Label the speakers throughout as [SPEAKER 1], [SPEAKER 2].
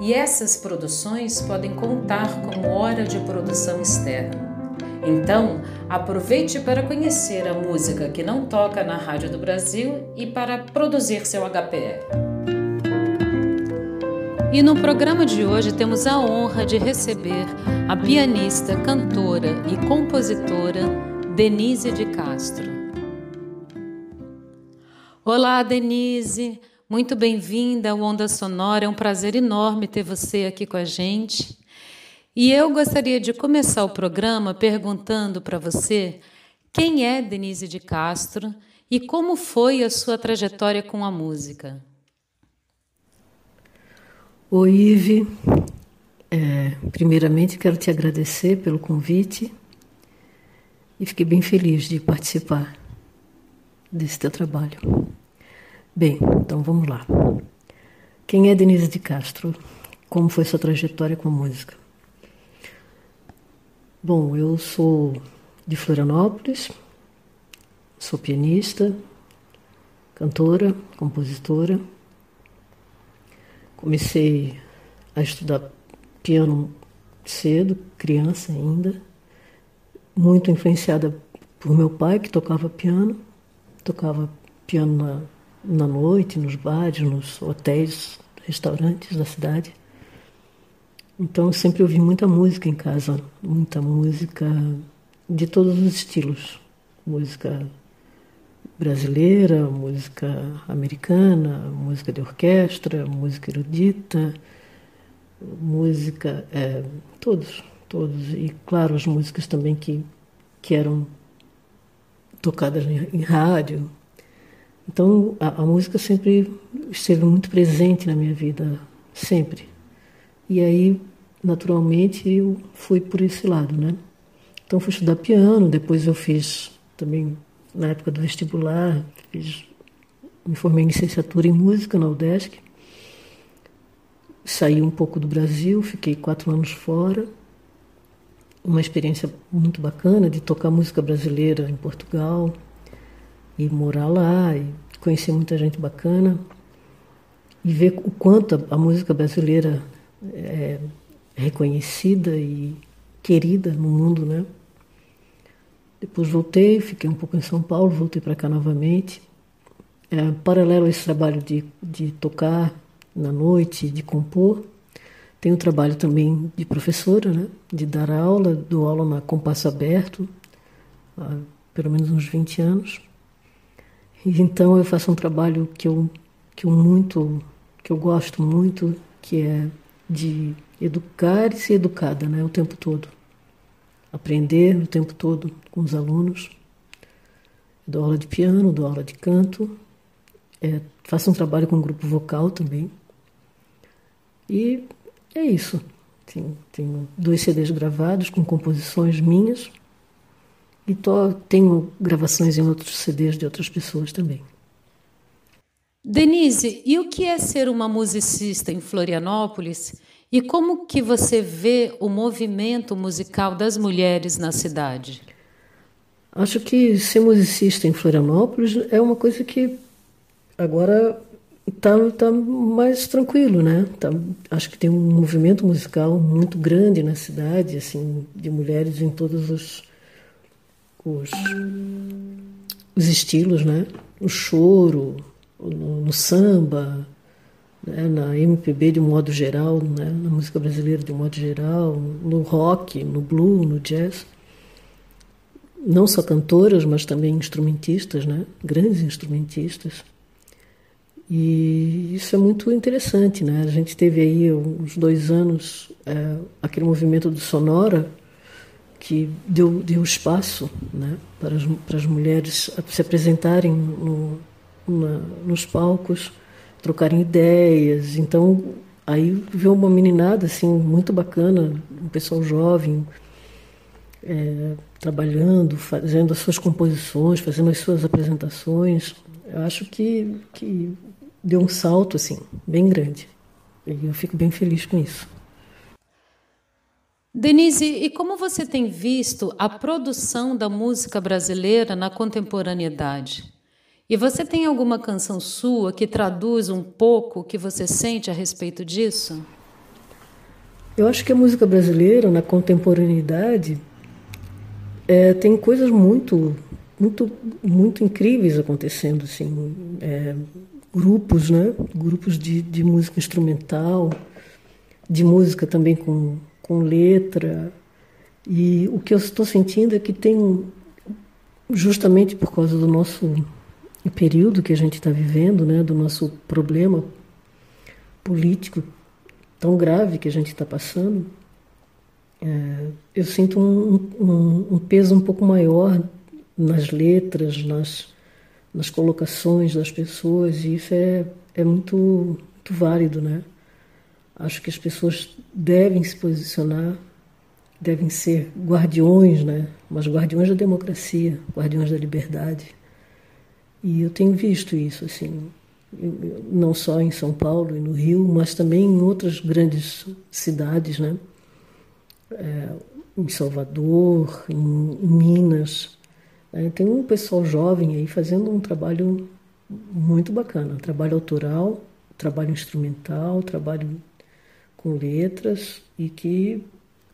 [SPEAKER 1] e essas produções podem contar como hora de produção externa. Então, aproveite para conhecer a música que não toca na Rádio do Brasil e para produzir seu HPR. E no programa de hoje temos a honra de receber a pianista, cantora e compositora Denise de Castro. Olá, Denise. Muito bem-vinda ao Onda Sonora. É um prazer enorme ter você aqui com a gente. E eu gostaria de começar o programa perguntando para você quem é Denise de Castro e como foi a sua trajetória com a música.
[SPEAKER 2] Oi, Ive. É, primeiramente, quero te agradecer pelo convite e fiquei bem feliz de participar desse teu trabalho. Bem, então vamos lá. Quem é Denise de Castro? Como foi sua trajetória com a música? Bom, eu sou de Florianópolis, sou pianista, cantora, compositora. Comecei a estudar piano cedo, criança ainda, muito influenciada por meu pai, que tocava piano tocava piano na, na noite, nos bares, nos hotéis, restaurantes da cidade. Então eu sempre ouvi muita música em casa, muita música de todos os estilos. Música brasileira, música americana, música de orquestra, música erudita, música. É, todos, todos. E claro, as músicas também que, que eram tocadas em, em rádio. Então a, a, música sempre esteve muito presente na minha vida, sempre. E aí, naturalmente, eu fui por esse lado, né? Então fui estudar piano, depois eu fiz também, na época do vestibular, fiz, me formei em licenciatura em música na UDESC. Saí um pouco do Brasil, fiquei quatro anos fora uma experiência muito bacana de tocar música brasileira em Portugal e morar lá e conhecer muita gente bacana e ver o quanto a, música brasileira é reconhecida e querida no mundo, né? Depois voltei, fiquei um pouco em São Paulo, voltei para cá novamente. É, paralelo a esse trabalho de, de tocar na noite, de compor, tenho trabalho também de professora, né? de dar aula, dou aula na Compasso Aberto, há pelo menos uns 20 anos. Então eu faço um trabalho que eu, que eu muito, que eu gosto muito, que é de educar e ser educada né? o tempo todo. Aprender o tempo todo com os alunos. dou aula de piano, dou aula de canto, é, faço um trabalho com um grupo vocal também. E é isso. Tenho, tenho dois CDs gravados com composições minhas e tô, tenho gravações em outros CDs de outras pessoas também.
[SPEAKER 1] Denise, e o que é ser uma musicista em Florianópolis e como que você vê o movimento musical das mulheres na cidade?
[SPEAKER 2] Acho que ser musicista em Florianópolis é uma coisa que agora tá, tá mais tranquilo, né? Tá, acho que tem um movimento musical muito grande na cidade, assim, de mulheres em todos os, os, os estilos, né? No choro, no, no samba, né? na MPB de um modo geral, né? na música brasileira de um modo geral, no rock, no blues, no jazz. Não só cantoras, mas também instrumentistas, né? Grandes instrumentistas. E isso é muito interessante, né? A gente teve aí uns dois anos é, aquele movimento do Sonora que deu, deu espaço né, para, as, para as mulheres se apresentarem no, na, nos palcos, trocarem ideias. Então, Aí viu uma meninada assim muito bacana, um pessoal jovem, é, trabalhando, fazendo as suas composições, fazendo as suas apresentações. Eu acho que, que deu um salto assim bem grande. E eu fico bem feliz com isso.
[SPEAKER 1] Denise, e como você tem visto a produção da música brasileira na contemporaneidade? E você tem alguma canção sua que traduz um pouco o que você sente a respeito disso?
[SPEAKER 2] Eu acho que a música brasileira na contemporaneidade é, tem coisas muito, muito, muito incríveis acontecendo, assim, é, grupos, né? Grupos de, de música instrumental, de música também com com letra. E o que eu estou sentindo é que tem, justamente por causa do nosso período que a gente está vivendo, né, do nosso problema político tão grave que a gente está passando, é, eu sinto um, um, um, peso um pouco maior nas letras, nas, nas colocações das pessoas, e isso é, é muito, muito válido, né? Acho que as pessoas devem se posicionar, devem ser guardiões, né? Mas guardiões da democracia, guardiões da liberdade. E eu tenho visto isso, assim, não só em São Paulo e no Rio, mas também em outras grandes cidades, né? É, em Salvador, em, em Minas. É, tem um pessoal jovem aí fazendo um trabalho muito bacana, trabalho autoral, trabalho instrumental, trabalho com letras e que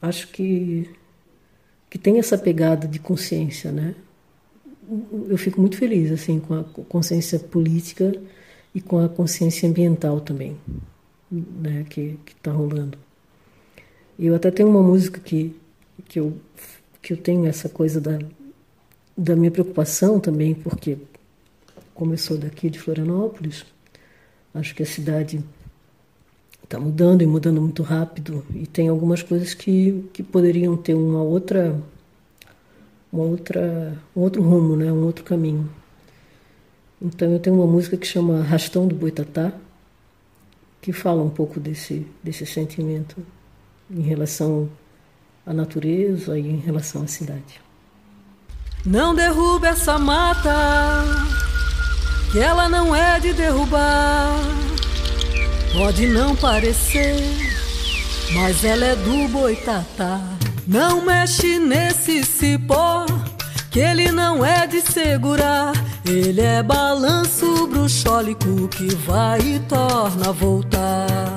[SPEAKER 2] acho que, que tem essa pegada de consciência, né? Eu fico muito feliz assim com a consciência política e com a consciência ambiental também, né? Que está rolando. Eu até tenho uma música que que eu que eu tenho essa coisa da da minha preocupação também, porque sou daqui de Florianópolis, acho que a cidade está mudando e mudando muito rápido. E tem algumas coisas que, que poderiam ter uma outra uma outra um outro rumo né? Um outro caminho. Então eu tenho uma música que chama Rastão do Boitatá que fala um pouco desse desse sentimento em relação à natureza e em relação à cidade.
[SPEAKER 3] Não derruba essa mata que ela não é de derrubar Pode não parecer, mas ela é do boitatá. Não mexe nesse cipó, que ele não é de segurar. Ele é balanço bruxólico que vai e torna a voltar.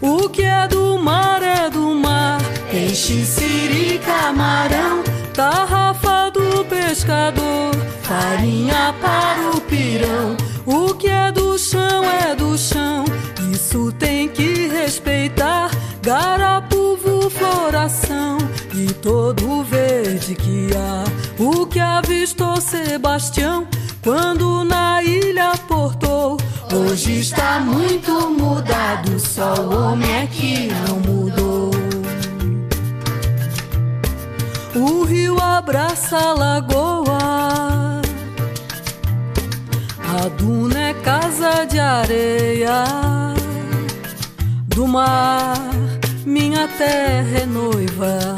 [SPEAKER 3] O que é do mar é do mar, peixe, siri, camarão, tarrafa do pescador, farinha para o pirão. O que é do chão, isso tem que respeitar. Garapuvo, floração e todo o verde que há. O que avistou Sebastião quando na ilha portou. Hoje está muito mudado, só o homem é que não mudou. O rio abraça a lagoa a duna casa de areia do mar, minha terra é noiva.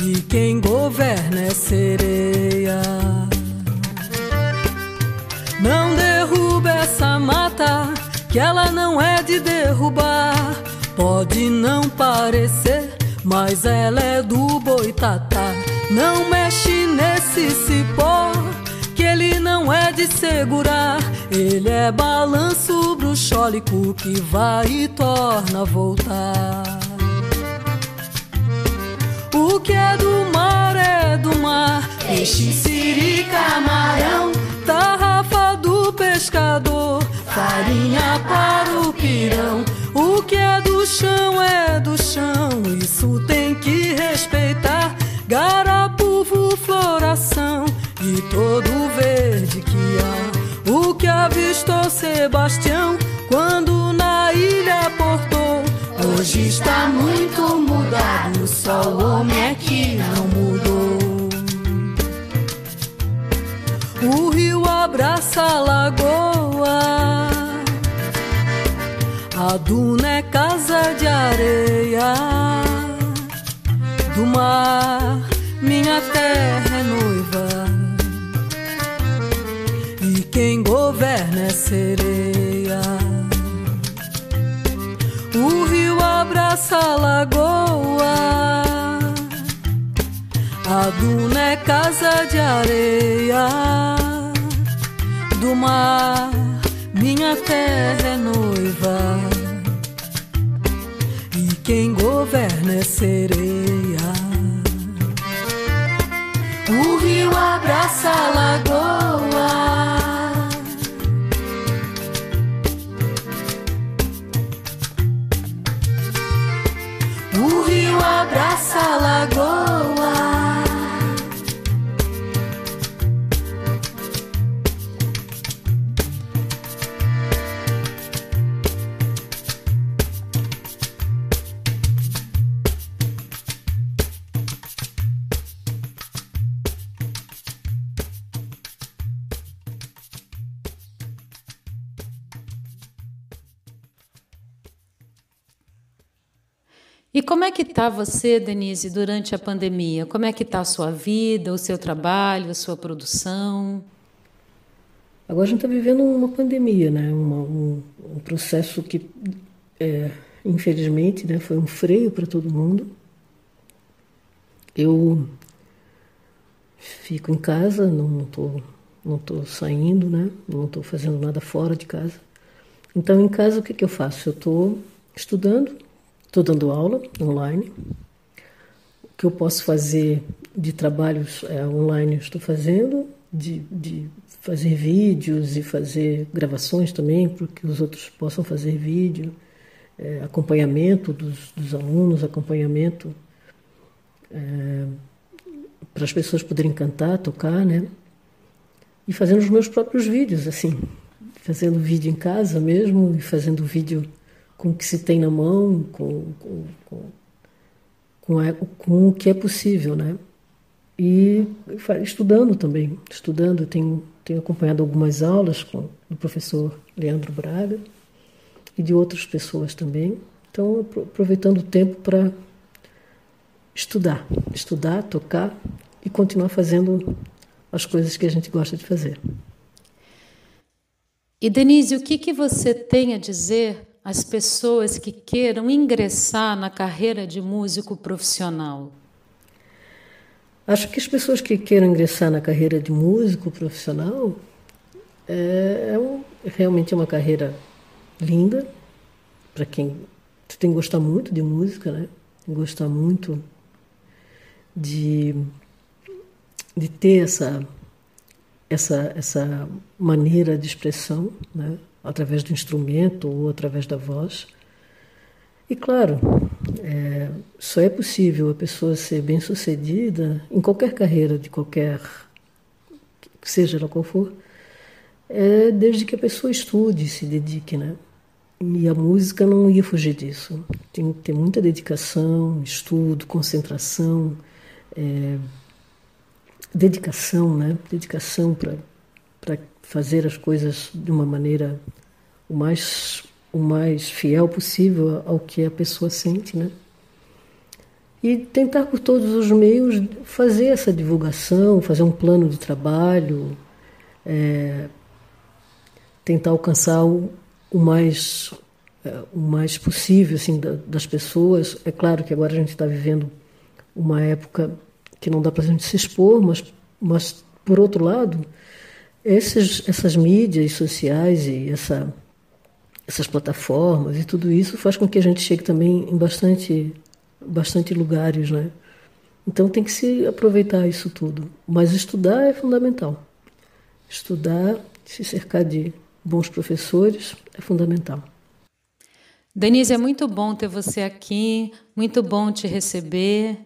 [SPEAKER 3] E quem governa é sereia. Não derruba essa mata, que ela não é de derrubar. Pode não parecer, mas ela é do boitatá. Não mexe nesse cipó ele não é de segurar. Ele é balanço bruxólico que vai e torna a voltar. O que é do mar é do mar. Peixe, siri, camarão, tarrafa do pescador, farinha para o pirão. O que é do chão é do chão, isso tem que respeitar. Garapuvo, floração e todo o verde que há. O que avistou Sebastião quando na ilha portou. Hoje está muito mudado, só o homem é que não mudou. O rio abraça a lagoa. A duna é casa de areia do mar, minha terra é noiva. Quem governa é sereia. O rio abraça a lagoa. A duna é casa de areia do mar, minha terra é noiva. E quem governa é sereia. O rio abraça a lagoa.
[SPEAKER 1] E como é que está você, Denise, durante a pandemia? Como é que está a sua vida, o seu trabalho, a sua produção?
[SPEAKER 2] Agora a gente está vivendo uma pandemia, né? Uma, um, um, processo que, é, infelizmente, né, foi um freio para todo mundo. Eu fico em casa, não estou não tô saindo, né? Não estou fazendo nada fora de casa. Então, em casa, o que, que eu faço? Eu estou estudando, Estou dando aula online. O que eu posso fazer de trabalhos é, online eu estou fazendo, de, de fazer vídeos e fazer gravações também, para que os outros possam fazer vídeo, é, acompanhamento dos, dos, alunos, acompanhamento é, para as pessoas poderem cantar, tocar, né? E fazendo os meus próprios vídeos, assim, fazendo vídeo em casa mesmo e fazendo vídeo com o que se tem na mão, com, com, com, com, a, com o que é possível, né? E estudando também, estudando, tenho, tenho acompanhado algumas aulas com o professor Leandro Braga e de outras pessoas também. Então, aproveitando o tempo para estudar, estudar, tocar e continuar fazendo as coisas que a gente gosta de fazer.
[SPEAKER 1] E Denise, o que, que você tem a dizer as pessoas que queiram ingressar na carreira de músico profissional?
[SPEAKER 2] Acho que as pessoas que queiram ingressar na carreira de músico profissional é, é um, realmente é uma carreira linda para quem tem que gostar muito de música, né? Gostar muito de, de ter essa, essa, essa maneira de expressão, né? Através do instrumento ou através da voz. E claro, é, só é possível a pessoa ser bem sucedida em qualquer carreira, de qualquer, seja ela qual for, é, desde que a pessoa estude, se dedique, né? E a música não ia fugir disso. Tem que ter muita dedicação, estudo, concentração, é, dedicação, né? Dedicação para fazer as coisas de uma maneira o mais, o mais fiel possível ao que a pessoa sente, né? E tentar por todos os meios fazer essa divulgação, fazer um plano de trabalho, é, tentar alcançar o, o mais é, o mais possível assim da, das pessoas. É claro que agora a gente está vivendo uma época que não dá para a gente se expor, mas, mas por outro lado, esses, essas mídias sociais e essa essas plataformas e tudo isso faz com que a gente chegue também em bastante, bastante lugares, né? Então tem que se aproveitar isso tudo. Mas estudar é fundamental. Estudar, se cercar de bons professores é fundamental.
[SPEAKER 1] Denise, é muito bom ter você aqui, muito bom te receber.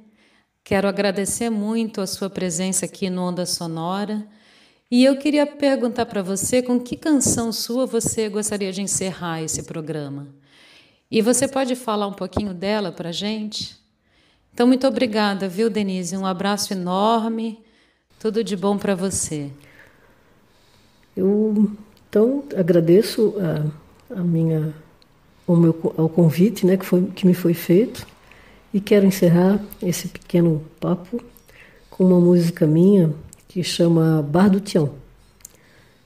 [SPEAKER 1] Quero agradecer muito a sua presença aqui no Onda Sonora. E eu queria perguntar para você com que canção sua você gostaria de encerrar esse programa. E você pode falar um pouquinho dela para gente? Então, muito obrigada, viu, Denise? Um abraço enorme. Tudo de bom para você.
[SPEAKER 2] Eu então agradeço a, a minha ao, meu, ao convite né, que, foi, que me foi feito e quero encerrar esse pequeno papo com uma música minha que chama Bar do Tião.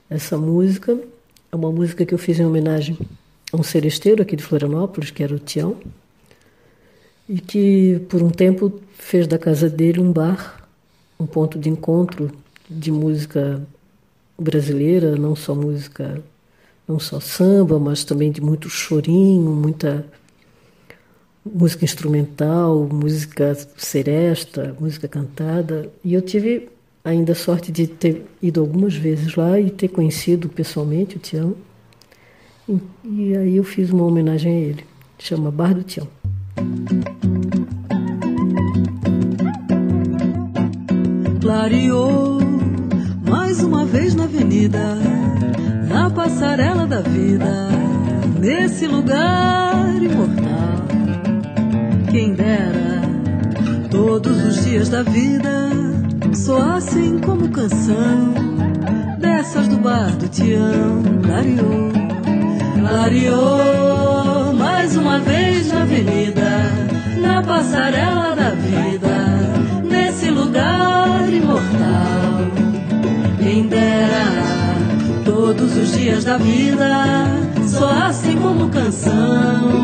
[SPEAKER 2] Essa música é uma música que eu fiz em homenagem a um seresteiro aqui de Florianópolis, que era o Tião, e que por um tempo fez da casa dele um bar, um ponto de encontro de música brasileira, não só música, não só samba, mas também de muito chorinho, muita música instrumental, música seresta, música cantada. E eu tive ainda sorte de ter ido algumas vezes lá e ter conhecido pessoalmente o Tião. E, e aí eu fiz uma homenagem a ele. Chama Bar do Tião.
[SPEAKER 3] Clareou mais uma vez na avenida, na passarela da vida, nesse lugar imortal. Quem dera todos os dias da vida soassem como canção dessas do bar do Tião. Clareou, clareou mais uma vez na avenida, na passarela da vida, nesse lugar imortal. Quem dera todos os dias da vida soassem como canção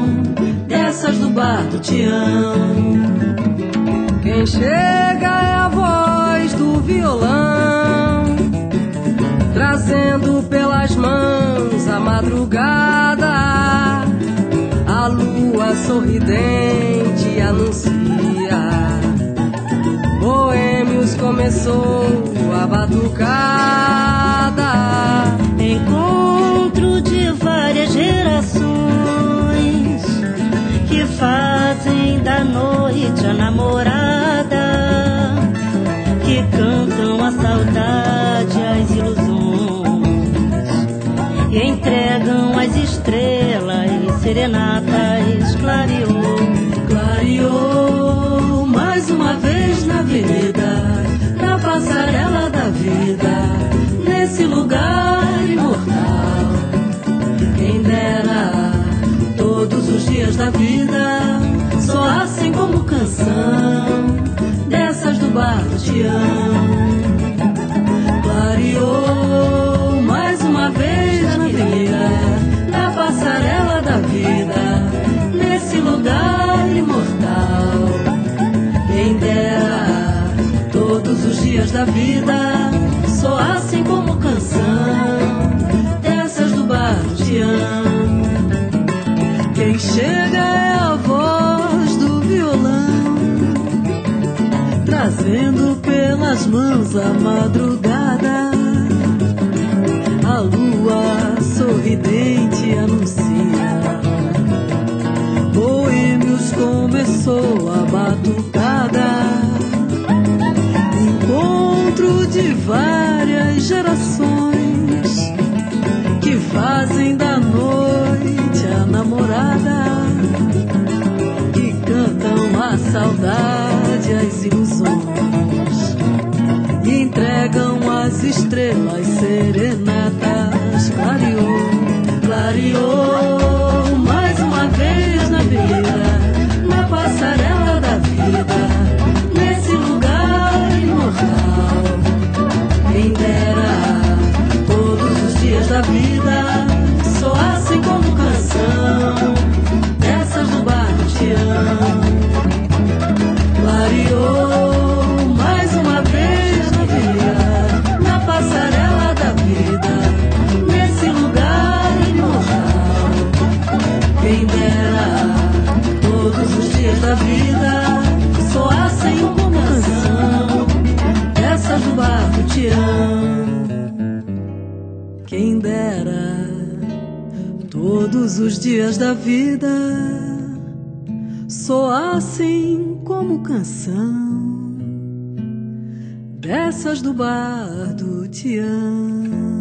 [SPEAKER 3] dessas do bar do Tião. Quem chega é a voz do violão, trazendo pelas mãos a madrugada. A lua sorridente anuncia. Boêmios começou a batucada.
[SPEAKER 4] Encontro de várias gerações que fazem da noite a namorada, que cantam a saudade, as ilusões, e entregam as estrelas serenatas, clareou,
[SPEAKER 3] clareou mais uma vez na avenida, Quem chega é a voz do violão, trazendo pelas mãos a madrugada. A lua sorridente anuncia. Boêmios começou a batucada. Encontro de várias gerações namorada que cantam a saudade, as ilusões e entregam as estrelas serenatas. Dias da vida soassem como canção dessas do bar do Tião.